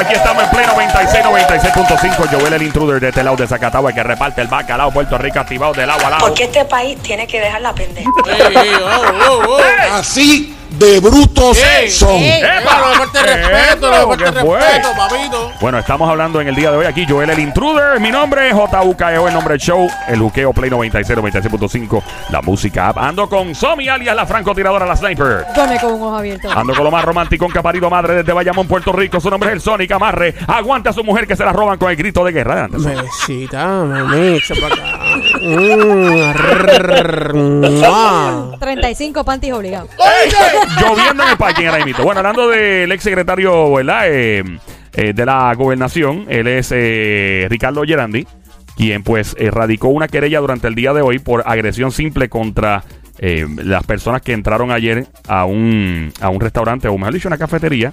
Aquí estamos en pleno 96, 96.5. Joel el intruder de este lado de Zacatagua que reparte el bacalao Puerto Rico activado del agua al lado. Porque este país tiene que dejar la pendeja. Oh, oh, oh. Así de brutos Ey, son. Bueno, estamos hablando en el día de hoy aquí, Joel el Intruder. Mi nombre es JUKEO, el nombre del show. El juqueo Play 96, 96.5. La música app. Ando con Somi, alias la francotiradora, la sniper. Duerme con un ojo abierto. Ando con lo más romántico en parido madre desde Bayamón, Puerto Rico. Su nombre es el Sonic Amarre. Aguanta a su mujer que se la roban con el grito de guerra. Adelante, mami, pa' acá. Mm, rrr, mua. 35 panties obligados. Lloviendo en el parking ahora mismo. Bueno, hablando del ex secretario. Eh, eh, de la gobernación, él es eh, Ricardo Gerandi, quien pues erradicó una querella durante el día de hoy por agresión simple contra eh, las personas que entraron ayer a un, a un restaurante, o mejor dicho, una cafetería.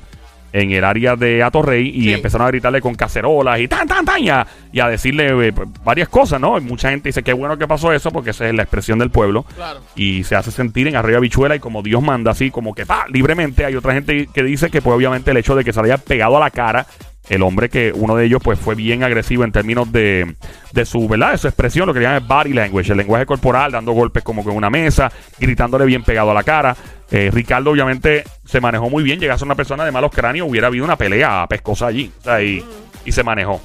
En el área de Atorrey y Sí. empezaron a gritarle con cacerolas y tan, tan, tan, y a, y a decirle eh, varias cosas, ¿no? Y mucha gente dice que bueno que pasó eso porque esa es la expresión del pueblo Claro. y se hace sentir en arriba bichuela y como Dios manda, así como que pa, libremente. Hay otra gente que dice que pues obviamente el hecho de que se le haya pegado a la cara el hombre que uno de ellos pues fue bien agresivo en términos de, de su, ¿verdad? De su expresión, lo que llaman body language, el lenguaje corporal, dando golpes como con una mesa, gritándole bien pegado a la cara. Eh, Ricardo obviamente se manejó muy bien, llegase una persona de malos cráneos, hubiera habido una pelea pescosa allí, o sea, y, se manejó.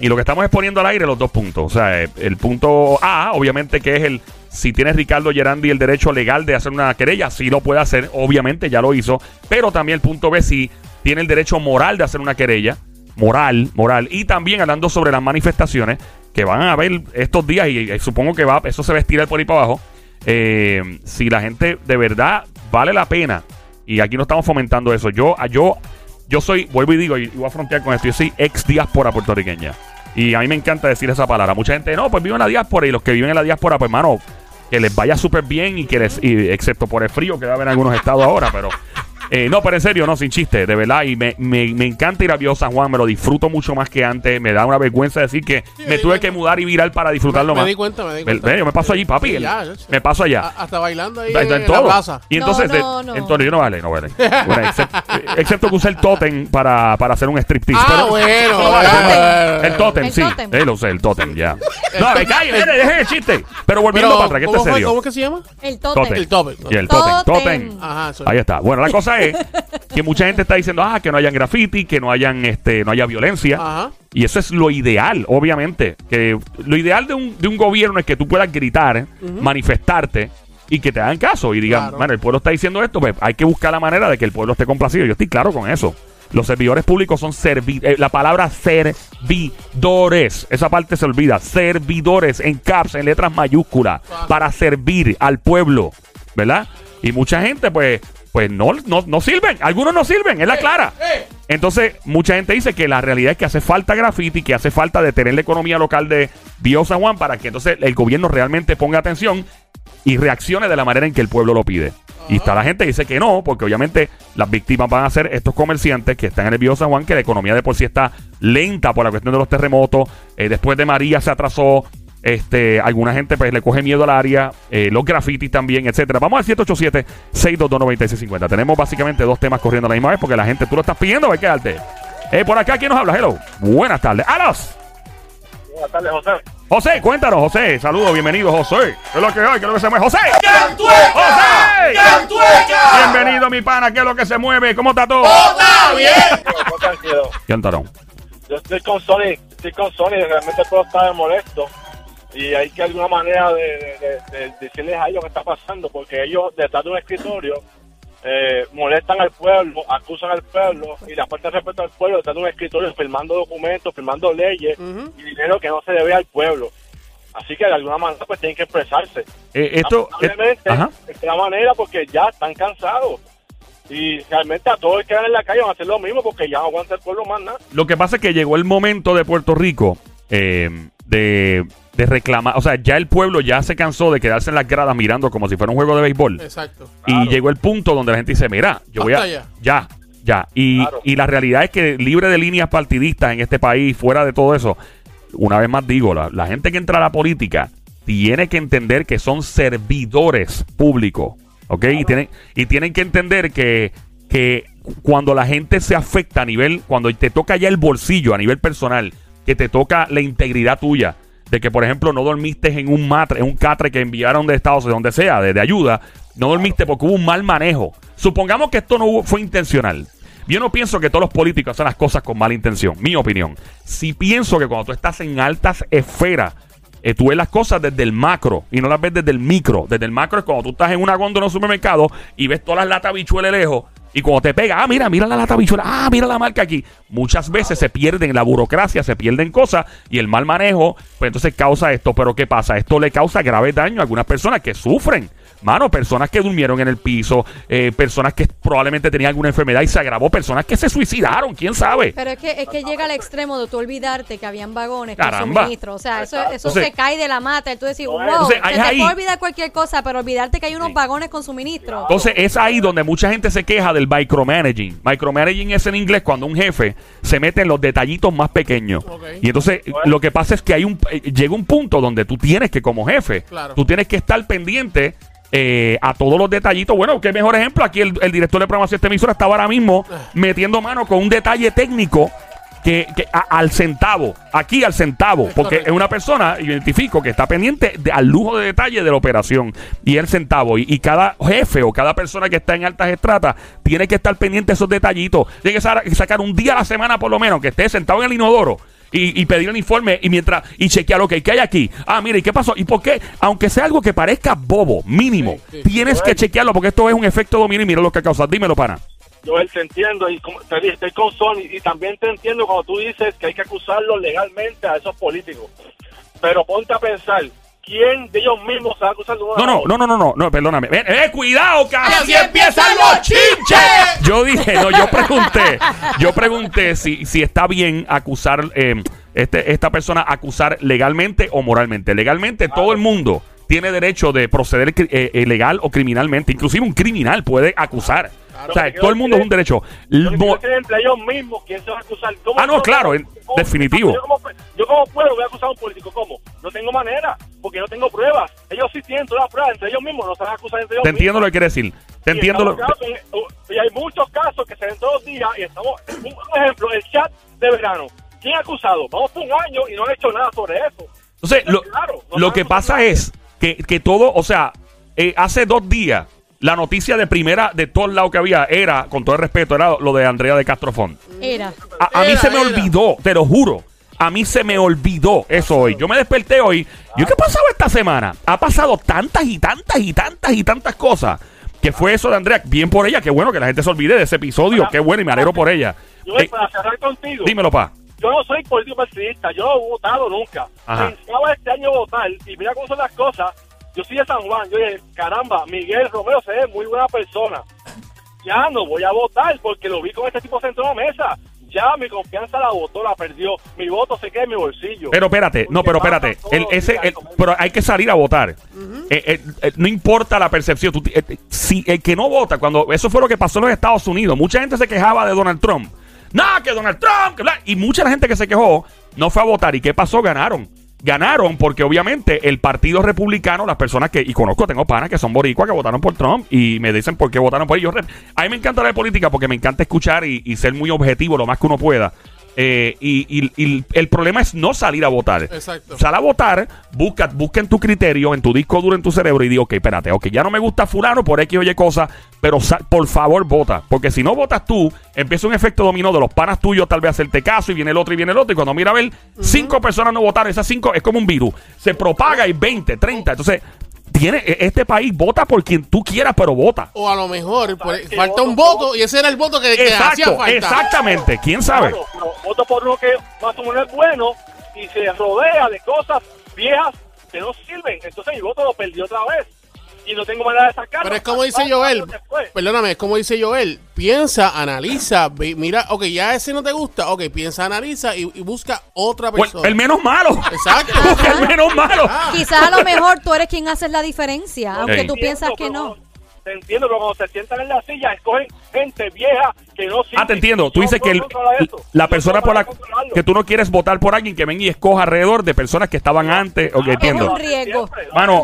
Y lo que estamos exponiendo al aire los dos puntos. O sea, eh, el punto A, obviamente, que es el si tiene Ricardo Gerandi el derecho legal de hacer una querella, sí lo puede hacer, obviamente ya lo hizo. Pero también el punto B, si tiene el derecho moral de hacer una querella, moral, moral. Y también hablando sobre las manifestaciones que van a haber estos días, y, supongo que va, eso se va a estirar por ahí para abajo. eh, si la gente de verdad vale la pena, y aquí no estamos fomentando eso. Yo, yo yo soy, vuelvo y digo, y voy a frontear con esto, yo soy ex diáspora puertorriqueña. Y a mí me encanta decir esa palabra. Mucha gente, no, pues vivo en la diáspora. Y los que viven en la diáspora, pues hermano, que les vaya súper bien y que les, y, excepto por el frío que va a haber en algunos estados ahora, pero... eh, no, pero en serio, no, sin chiste, de verdad. Y me, me, me encanta ir a Viejo San Juan, me lo disfruto mucho más que antes. Me da una vergüenza decir que me tuve que mudar y virar para disfrutarlo Me más. di cuenta, me di cuenta. yo me paso allí, papi. Sí, ya, ya. me paso allá. A- Hasta bailando ahí en, en la todo. plaza. Y entonces, No, de- no, no. entonces yo no vale, no vale. Bueno, excepto, excepto que usé el totem para, para hacer un striptease. Ah, pero- bueno, No vale, bueno, pero- bueno. el totem, El sí. tótem. Eh, lo usé, el totem, ya. No, me cae, dejen el chiste. Pero volviendo Pero, para atrás, que esto ¿cómo, es fue? serio. ¿Cómo que se llama? El totem. Totem. El tope. Y el totem, Totem. totem. Eso. Ahí está. Bueno, la cosa es que mucha gente está diciendo, ah, que no hayan graffiti, que no hayan, este, no haya violencia. Ajá. Y eso es lo ideal, obviamente. Que lo ideal de un, de un gobierno es que tú puedas gritar, manifestarte y que te hagan caso y digan, Claro. bueno, el pueblo está diciendo esto, pues hay que buscar la manera de que el pueblo esté complacido. Yo estoy claro con eso. Los servidores públicos son servi eh, la palabra servidores. Esa parte se olvida. Servidores en caps, en letras mayúsculas, para servir al pueblo, ¿verdad? Y mucha gente, pues, pues no, no, no sirven. Algunos no sirven, es la clara. Entonces, mucha gente dice que la realidad es que hace falta graffiti, que hace falta detener la economía local de Bio San Juan para que entonces el gobierno realmente ponga atención y reaccione de la manera en que el pueblo lo pide. Y está la gente que dice que no, porque obviamente las víctimas van a ser estos comerciantes que están en el Bio San Juan, que la economía de por sí está lenta por la cuestión de los terremotos. Eh, después de María se atrasó. Este, alguna gente pues le coge miedo al área, eh, los grafitis también, etcétera. Vamos al 787-622-9650. Tenemos básicamente dos temas corriendo a la misma vez porque la gente, tú lo estás pidiendo, hay que darte. Eh, por acá, ¿quién nos habla? Hello. Buenas tardes. ¡Alos! Buenas tardes, José. José, cuéntanos, José. Saludos, bienvenido, José. ¿Qué es lo que hay? ¿Qué es lo que se mueve? ¡José! ¡José! Bienvenido, mi pana. ¿Qué es lo que se mueve? ¿Cómo está todo? Tranquilo. ¿Quién tarón? Yo estoy con Sony, estoy con Sony, realmente todo está molesto. Y hay que alguna manera de, de- de- de decirles a ellos qué está pasando, porque ellos detrás de un escritorio eh, molestan al pueblo, acusan al pueblo, y la falta de respeto al pueblo detrás de un escritorio firmando documentos, firmando leyes y dinero que no se debe al pueblo. Así que de alguna manera pues tienen que expresarse. Eh, esto. eh, ajá. de esta manera, porque ya están cansados. Y realmente a todos los que van en la calle van a hacer lo mismo porque ya no aguanta el pueblo más nada. Lo que pasa es que llegó el momento de Puerto Rico eh, de, de reclamar. O sea, ya el pueblo ya se cansó de quedarse en las gradas mirando como si fuera un juego de béisbol. Exacto. Y Claro. llegó el punto donde la gente dice, mira, yo voy a... Ya. Ya, ya. Y, Claro. y la realidad es que libre de líneas partidistas en este país, fuera de todo eso, una vez más digo, la, la gente que entra a la política tiene que entender que son servidores públicos, ¿ok? Y, tienen, y tienen que entender que, que cuando la gente se afecta a nivel, cuando te toca ya el bolsillo a nivel personal, que te toca la integridad tuya, de que por ejemplo no dormiste en un matre, en un catre que enviaron de Estados Unidos, de donde sea, de, de ayuda, no dormiste porque hubo un mal manejo. Supongamos que esto no hubo- fue intencional. Yo no pienso que todos los políticos hacen las cosas con mala intención, mi opinión. Si pienso que cuando tú estás en altas esferas, eh, tú ves las cosas desde el macro y no las ves desde el micro. Desde el macro es cuando tú estás en una góndola en un supermercado y ves todas las latas bichuelas lejos. Y cuando te pega, ah, mira, mira la lata bichuela, ah, mira la marca aquí. Muchas veces se pierden la burocracia, se pierden cosas y el mal manejo, pues entonces causa esto. Pero ¿qué pasa? Esto le causa grave daño a algunas personas que sufren. Mano, personas que durmieron en el piso, eh, personas que probablemente tenían alguna enfermedad y se agravó, personas que se suicidaron, quién sabe. Pero es que, es que llega al extremo de tú olvidarte que habían vagones con Caramba. suministro. O sea, eso, eso Entonces- se cae de la mata. Tú decís, wow, Entonces, se hay te ahí- puede olvidar cualquier cosa, pero olvidarte que hay unos vagones con suministro. Entonces es ahí donde mucha gente se queja del micromanaging. Micromanaging es en inglés cuando un jefe se mete en los detallitos más pequeños. Y entonces lo que pasa es que hay un eh, llega un punto donde tú tienes que como jefe, Claro. tú tienes que estar pendiente eh, a todos los detallitos. Bueno, qué mejor ejemplo. Aquí el, el director de programación de esta emisora estaba ahora mismo metiendo mano con un detalle técnico que, que a- al centavo, aquí al centavo, Es porque correcto. es una persona, identifico, que está pendiente de- al lujo de detalle de la operación y el centavo. Y, y cada jefe o cada persona que está en altas estratas tiene que estar pendiente de esos detallitos. Tiene que sa- sacar un día a la semana por lo menos, que esté sentado en el inodoro. Y, y pedir el informe y mientras y chequear, ok, ¿qué hay aquí? Ah, mira, ¿y qué pasó? ¿Y por qué? Aunque sea algo que parezca bobo, mínimo, Sí, sí. tienes que chequearlo porque esto es un efecto dominio y mira lo que causa. Dímelo, pana. Yo te entiendo y te dije, estoy con Sony y también te entiendo cuando tú dices que hay que acusarlos legalmente a esos políticos. Pero ponte a pensar, ¿quién de ellos mismos se va a acusar de una No, no, no, no, no, no, no, perdóname. Ven, eh, cuidado, cabrón. ¡Así empiezan los chinches! Yo dije, no, yo pregunté, yo pregunté si, si está bien acusar, eh, este, esta persona acusar legalmente o moralmente. Legalmente todo el mundo tiene derecho de proceder eh, eh, legal o criminalmente. Inclusive un criminal puede acusar. O sea, Pero todo el mundo es un derecho. Mismos, ¿quién se va a acusar? ¿Cómo Ah, no, claro, en- definitivo. Yo como, yo como puedo voy a acusar a un político, ¿cómo? No tengo manera, porque no tengo pruebas. Ellos sí tienen todas las pruebas entre ellos mismos, no se van a acusar entre ellos te entiendo lo que quiere decir. Te Y entiendo lo claros en- y hay muchos casos que se ven todos los días y estamos, un, ejemplo, el chat de verano. ¿Quién ha acusado? Vamos por un año y no han hecho nada sobre eso. Entonces, lo, Claro, no lo que pasa es que, que todo, o sea, eh, hace dos días, la noticia de primera de todos lados que había era, con todo el respeto, era lo de Andrea de Castrofón. Era. A, a mí Era, se me era. olvidó, te lo juro. A mí se me olvidó eso hoy. Yo me desperté hoy. ¿Yo qué ha pasado esta semana? Ha pasado tantas y tantas y tantas y tantas cosas. Que fue eso de Andrea. Bien por ella. Qué bueno que la gente se olvide de ese episodio. Qué bueno y me alegro por ella. Yo, Eh, para cerrar contigo, dímelo, pa. yo no soy político partidista, yo no he votado nunca. Ajá. Pensaba este año votar y mira cómo son las cosas. Yo soy de San Juan, yo dije, caramba, Miguel Romero se ve muy buena persona. Ya no voy a votar porque lo vi con este tipo sentado en la mesa. Ya mi confianza la votó, la perdió. Mi voto se queda en mi bolsillo. Pero espérate, no, pero espérate. El, ese, el- pero hay que salir a votar. Eh, eh, eh, no importa la percepción. Tú eh, si el que no vota, cuando eso fue lo que pasó en los Estados Unidos, mucha gente se quejaba de Donald Trump. No, que Donald Trump, que bla", y mucha gente que se quejó no fue a votar. ¿Y qué pasó? Ganaron. Ganaron porque obviamente el partido republicano, las personas que, y conozco, tengo panas que son boricuas que votaron por Trump y me dicen por qué votaron por ellos. A mí me encanta la política porque me encanta escuchar y, y ser muy objetivo lo más que uno pueda. Eh, y, y- y el problema es no salir a votar. Exacto. Sal a votar, busca, busca en tu criterio, en tu disco duro, en tu cerebro y di, ok, espérate, ok, ya no me gusta fulano por X o Y cosa, pero sa- por favor vota. Porque si no votas tú, empieza un efecto dominó de los panas tuyos tal vez hacerte caso y viene el otro y viene el otro. Y cuando mira a ver, cinco personas no votaron, esas cinco es como un virus. Se propaga y 20, 30. Entonces, tiene, e- este país vota por quien tú quieras, pero vota. O a lo mejor falta un Voto- y ese era el voto que, que hacía Exacto, falta. exactamente. ¿Quién sabe? Claro, pero voto por uno que más o menos es bueno y se rodea de cosas viejas que no sirven. Entonces mi voto lo perdí otra vez. Y no tengo manera de sacarlo. Pero es como dice Joel, perdóname, es como dice Joel, piensa, analiza, mira, ok, ya ese no te gusta, ok, piensa, analiza y, y busca otra Pues, persona. el menos malo. Exacto. Busca el menos malo. Ah. Quizás a lo mejor tú eres quien haces la diferencia, aunque tú piensas que pero no. Te entiendo, pero cuando se sientan en la silla, escogen gente vieja que no sirve. Ah, te entiendo. Tú dices no que el- la persona no por la que tú no quieres votar por alguien que venga y escoja alrededor de personas que estaban antes. Ok, Ah, entiendo. Es un riesgo. Mano,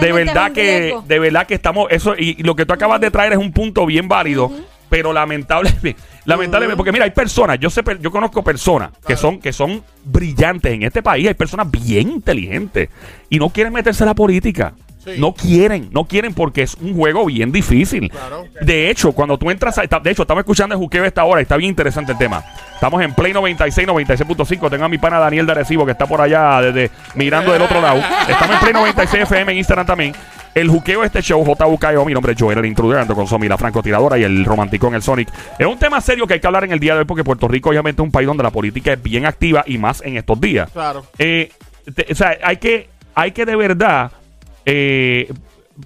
de es verdad un que riesgo. de verdad que estamos eso y, y lo que tú acabas de traer es un punto bien válido Pero lamentablemente, lamentablemente, porque mira, hay personas, yo sé, yo conozco personas que son, que son brillantes en este país, hay personas bien inteligentes y no quieren meterse en la política. Sí. No quieren, no quieren porque es un juego bien difícil. Claro. De hecho, cuando tú entras, a, de hecho, estamos escuchando el juqueo esta hora, y está bien interesante el tema. Estamos en Play 96, 96.5. Tengo a mi pana Daniel de Arecibo que está por allá desde mirando del otro lado. Estamos en Play 96 FM en Instagram también. El juqueo de este show, JUKEO, mi nombre es Joel, el intruder, ando con Somi, la francotiradora y el romanticón, el Sonic. Es un tema serio que hay que hablar en el día de hoy porque Puerto Rico obviamente es un país donde la política es bien activa y más en estos días. Claro. Eh, te- o sea, hay que, hay que de verdad eh,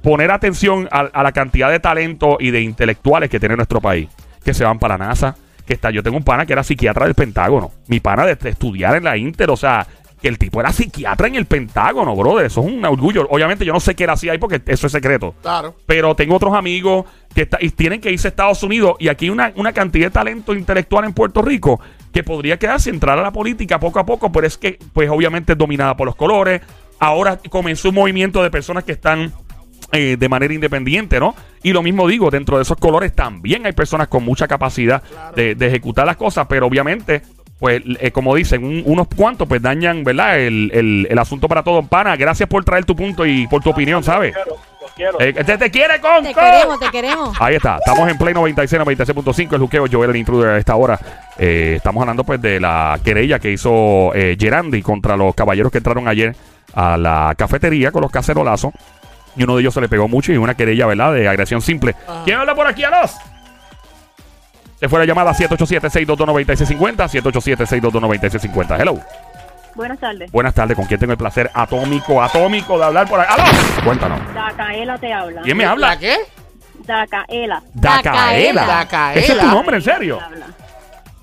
poner atención a, a la cantidad de talento y de intelectuales que tiene nuestro país. Que se van para la NASA. Que está, yo tengo un pana que era psiquiatra del Pentágono. Mi pana de, de estudiar en la Inter, o sea, que el tipo era psiquiatra en el Pentágono, brother. Eso es un orgullo. Obviamente yo no sé qué era así ahí porque eso es secreto. Claro. Pero tengo otros amigos que está- y tienen que irse a Estados Unidos y aquí hay una, una cantidad de talento intelectual en Puerto Rico que podría quedarse, entrar a la política poco a poco, pero es que, pues obviamente es dominada por los colores. Ahora comenzó un movimiento de personas que están eh, de manera independiente, ¿no? Y lo mismo digo, dentro de esos colores también hay personas con mucha capacidad de, de ejecutar las cosas, pero obviamente, pues, eh, como dicen, un- unos cuantos, pues dañan, ¿verdad? El, el- el asunto para todos. Pana, gracias por traer tu punto y por tu opinión, ¿sabes? Eh, te, te quiere con Te queremos, te queremos. Ahí está, estamos en Play 96, 96.5, el juqueo, Joel el intruder a esta hora. Eh, estamos hablando pues de la querella que hizo eh, Gerandi contra los caballeros que entraron ayer a la cafetería con los cacerolazos. Y uno de ellos se le pegó mucho y una querella, ¿verdad? De agresión simple. ¿Quién habla por aquí a los? Se fue la llamada 787-622-9650, 787-622-9650. Hello. Buenas tardes. Buenas tardes, ¿con quién tengo el placer atómico, atómico de hablar por ahí? ¡Aló! Cuéntanos. Dacaela te habla. ¿Quién me habla? ¿La qué? Dacaela. Dacaela. Dacaela. ¿Ese es tu nombre, en serio?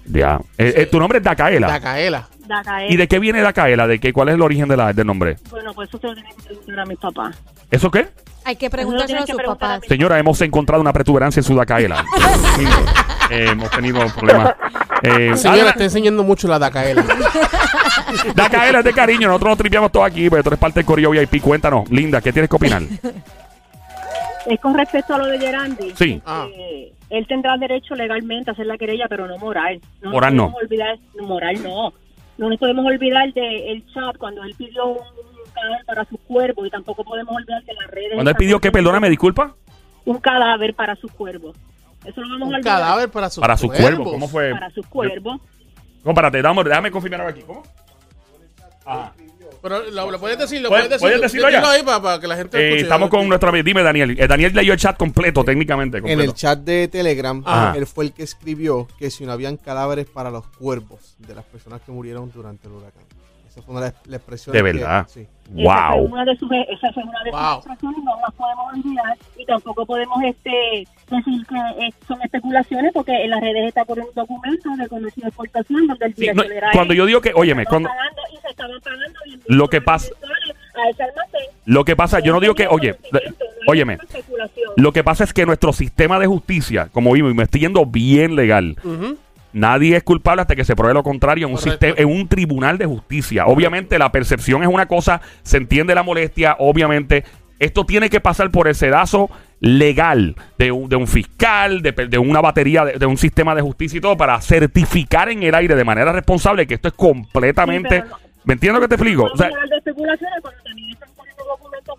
Ya. Eh, eh, tu nombre es Dacaela. Dacaela. Dacaela. ¿Y de qué viene Dacaela? ¿De qué, ¿Cuál es el origen de la, del nombre? Bueno, pues eso se lo tienen que preguntar a mis papás. ¿Eso qué? Hay que preguntárselo lo a sus papás. Señora, hemos encontrado una protuberancia en su Dacaela. Eh, hemos tenido problemas. Eh, Señora, está enseñando mucho la Dacaela. Dacaela es de cariño. Nosotros nos tripeamos todo aquí, pero tú eres parte del Corillo VIP. Cuéntanos, Linda, ¿qué tienes que opinar? Es con respecto a lo de Gerandi. Sí. Ah. Eh, él tendrá derecho legalmente a hacer la querella, pero no moral. No Moral no. Olvidar, moral no. No nos podemos olvidar del chat cuando él pidió un, cadáver para su cuerpo y tampoco podemos olvidar que las redes... Cuando él pidió que, perdóname, disculpa, Un cadáver para su cuervo. Eso lo vamos a Un olvidar. cadáver para su para su cuervo, ¿cómo fue? Para su cuervo. Compárate, dame, déjame confirmar ahora aquí. ¿Cómo? Ajá. Pero lo, lo puedes decir, lo ¿Puedes- puedes decir. puedes decirlo ya? Ahí para, para que la gente Eh, escuche. estamos con nuestra. Dime, Daniel. Eh, Daniel leyó el chat completo, técnicamente. En completo. el chat de Telegram, Ajá. él fue el que escribió que si no habían cadáveres para los cuerpos de las personas que murieron durante el huracán. Esa fue una de las- la expresión. De que- verdad. Sí. Esa fue Wow. una de sus, esa fue una de sus Wow. no las podemos olvidar y tampoco podemos este decir que eh, son especulaciones porque en las redes está por un documento de comercio y exportación donde el Sí, no, cuando él. yo digo que, óyeme, cuando, pagando y se estaban pagando y Lo que pasa- a ese almacén. lo que pasa, yo no digo que, oye, óyeme, lo que pasa es que nuestro sistema de justicia, como vimos, y me estoy yendo bien legal, Ujú. Nadie es culpable hasta que se pruebe lo contrario en un, sistema, en un tribunal de justicia. Obviamente la percepción es una cosa, se entiende la molestia, obviamente esto tiene que pasar por el sedazo legal de un, de un fiscal, de, de una batería, de, de un sistema de justicia y todo para certificar en el aire de manera responsable que esto es completamente... Sí, pero no- ¿Me entiendes lo que te explico? O sea, de especulaciones cuando también están poniendo documentos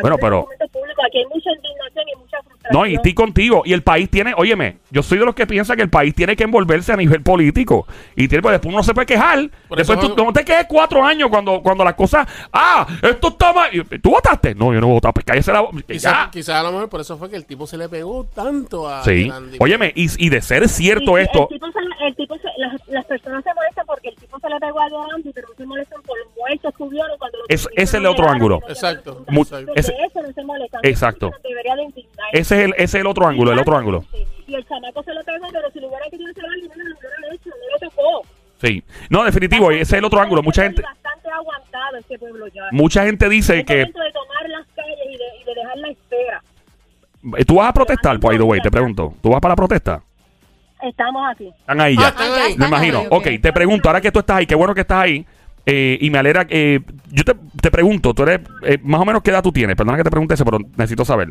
Bueno, pero- públicos. Aquí hay mucha indignación y mucha frustración. No, y estoy contigo. Y el país tiene, óyeme, yo soy de los que piensa que el país tiene que envolverse a nivel político. Y tiene, pues, después uno se puede quejar. Por después eso- tú no te quedes cuatro años cuando, cuando las cosas. Ah, esto está mal. ¿Tú votaste? No, yo no voté. Pues cállese la. Quizás quizá a lo mejor por eso fue que el tipo se le pegó tanto a Sí. Óyeme, y, y de ser cierto Y- esto. El tipo se- el tipo se- las, las personas se molestan porque el tipo se le pegó a Gerandi, Es- ese es el otro ángulo. Exacto. Mu- ese- eso no se molestan. Exacto. Debería de indignar. Ese es el, ese es el otro ángulo, el otro ángulo. Y el chamaco se lo pegó, pero si lo hubiera querido hacer alguien, no lo hubiera hecho, no lo tocó. Sí. No, definitivo, ese es el otro ángulo. Mucha gente, Bastante aguantado este pueblo ya. mucha gente dice que. de tomar las calles y de, y de dejar la espera. ¿Tú vas a protestar, by the way? Te pregunto. ¿Tú vas para la protesta? Estamos aquí. Están ahí Ah, ya. están Ah, ya ahí. Me están imagino. ahí, ok, te pregunto, ahora que tú estás ahí, qué bueno que estás ahí. Eh, y me alegra. eh, yo te, te pregunto, tú eres. eh, más o menos qué edad tú tienes. Perdona que te pregunte eso, pero necesito saber.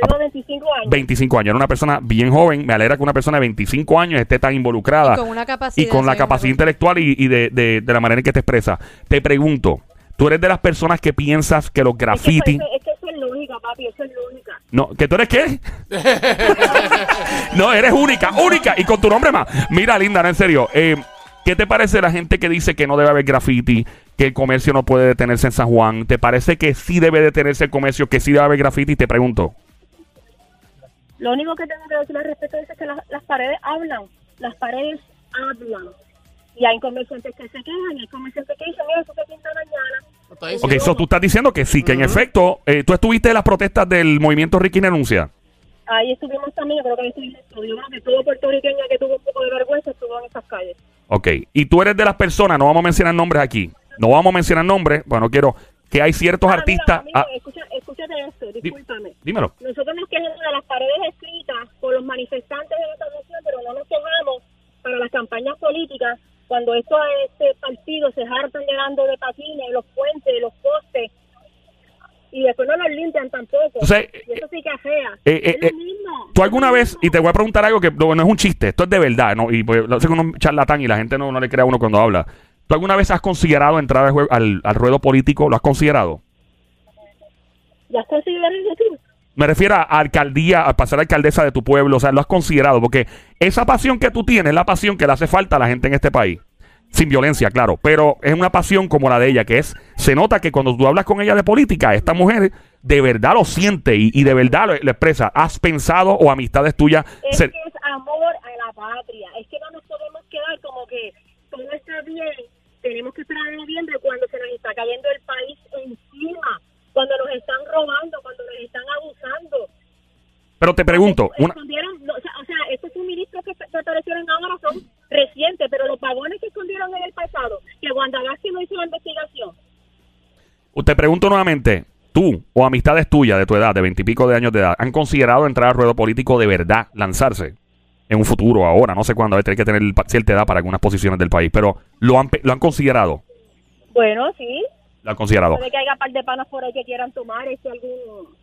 Tengo 25 años. 25 años. Era una persona bien joven. Me alegra que una persona de 25 años esté tan involucrada. Y con una capacidad, Y con la capacidad intelectual y, y de, de- de la manera en que te expresa. Te pregunto, ¿tú eres de las personas que piensas que los Es que, graffiti... eso, es que eso es lógica, papi, eso es lógica. No, ¿que tú eres qué? no, eres única, única. Y con tu nombre más. Mira, Linda, no, en serio. eh, ¿Qué te parece la gente que dice que no debe haber graffiti, que el comercio no puede detenerse en San Juan? ¿Te parece que sí debe detenerse el comercio, que sí debe haber graffiti? Te pregunto. Lo único que tengo que decir al respecto es que las, las paredes hablan. Las paredes hablan. Y hay comerciantes que se quejan, y hay comerciantes que dicen, mira, eso se pinta mañana. Ok, eso tú estás diciendo que sí, que en efecto, eh, tú estuviste en las protestas del movimiento Ricky Denuncia. Ahí estuvimos también, yo creo que ahí estuvimos. Yo creo que todo puertorriqueño que tuvo un poco de vergüenza estuvo en esas calles. Ok, y tú eres de las personas, no vamos a mencionar nombres aquí, no vamos a mencionar nombres, bueno, quiero que hay ciertos Ah, artistas... Mira, ah, escucha, escúchate esto, discúlpame. dímelo. Nosotros nos quejamos de las paredes escritas por los manifestantes de esta nación, pero no nos quejamos para las campañas políticas cuando estos este, partidos se hartan llegando de patines, los puentes, los postes, y después no los limpian tampoco. O sea, y eso sí que afea. eh, eh, es lo eh, mismo. ¿Tú alguna lo vez, y te voy a preguntar algo que no, no es un chiste, esto es de verdad, ¿no? Y pues, lo sé que uno es charlatán y la gente no, no le cree a uno cuando habla. ¿Tú alguna vez has considerado entrar al, al, al ruedo político? ¿Lo has considerado? ¿Ya estás considerando tú? Me refiero a alcaldía, a pasar alcaldesa de tu pueblo, o sea, lo has considerado, porque esa pasión que tú tienes es la pasión que le hace falta a la gente en este país. Sin violencia, claro, pero es una pasión como la de ella, que es, se nota que cuando tú hablas con ella de política, esta mujer de verdad lo siente y, y de verdad lo, lo expresa. ¿Has pensado o amistades tuyas? Es se- que es amor a la patria. Es que no nos podemos quedar como que todo está bien. Tenemos que esperar a noviembre cuando se nos está cayendo el país encima, cuando nos están robando, cuando nos están abusando. pero te pregunto, una, o sea, estos suministros que, que aparecieron ahora son recientes, pero los vagones que escondieron en el pasado, que Wanda Vázquez no hizo la investigación. te pregunto nuevamente, tú o amistades tuyas de tu edad, de veintipico de años de edad, ¿han considerado entrar al ruedo político de verdad, lanzarse? En un futuro, ahora, no sé cuándo, a ver, que tener cierta edad para algunas posiciones del país, pero ¿lo han, lo han considerado? Bueno, sí, Lo han considerado. puede que haya par de panas por ahí que quieran tomar este algún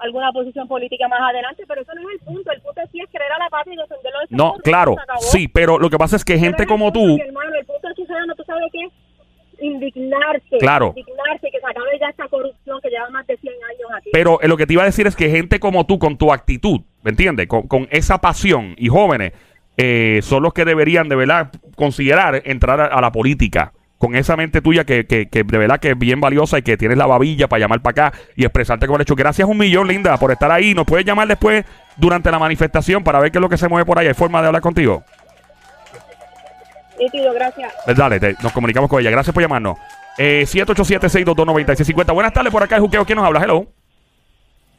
alguna posición política más adelante, pero eso no es el punto. El punto sí es creer a la patria y defenderlo de No, claro, sí, pero lo que pasa es que Pero gente es como tú, que, hermano, el punto aquí, ciudadano, ¿tú sabes qué? Indignarse. Claro. Indignarse, que se acabe ya esta corrupción que lleva más de 100 años aquí. pero eh, lo que te iba a decir es que gente como tú, con tu actitud, ¿me entiendes? Con, con esa pasión y jóvenes, eh, son los que deberían de verdad considerar entrar a, a la política. Con esa mente tuya que, que, que de verdad que es bien valiosa y que tienes la babilla para llamar para acá y expresarte como el hecho. Gracias un millón, Linda, por estar ahí. Nos puedes llamar después durante la manifestación para ver qué es lo que se mueve por ahí. ¿Hay forma de hablar contigo? Nítido, gracias. Eh, Dale, te- nos comunicamos con ella. Gracias por llamarnos. Eh, 787-622-9650. Buenas tardes, por acá el Juqueo. ¿Quién nos habla? Hello.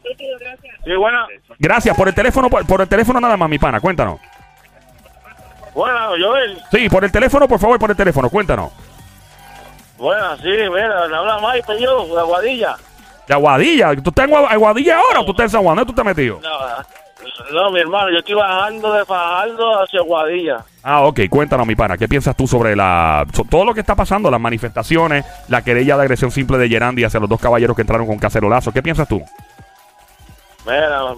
Nítido, gracias. Sí, bueno, Gracias por el teléfono, por, por el teléfono nada más, mi pana. Cuéntanos. bueno, Joel. Sí, por el teléfono, por favor, por el teléfono. Cuéntanos. Bueno, sí, mira, le habla Mike, yo, de Aguadilla. De Aguadilla. ¿Tú estás en Agua- Aguadilla ahora o tú estás en San Juan? ¿Dónde tú estás metido? No, no, mi hermano, yo estoy bajando de Fajardo hacia Aguadilla. Ah, ok. Cuéntanos, mi pana. ¿Qué piensas tú sobre la so- todo lo que está pasando? Las manifestaciones, la querella de agresión simple de Gerandi hacia los dos caballeros que entraron con cacerolazo. ¿Qué piensas tú? Mira,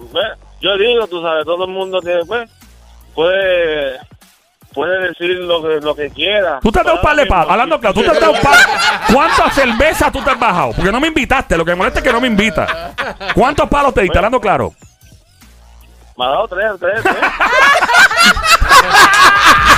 yo digo, tú sabes, todo el mundo tiene, pues, puede, puede decir lo que, lo que quiera. Tú te has dado un par de palos, hablando claro, tú te has dado un par. ¿Cuántas cervezas tú te has bajado? Porque no me invitaste, lo que molesta es que no me invitas. ¿Cuántos palos te diste, hablando claro? Me ha dado tres, tres, tres.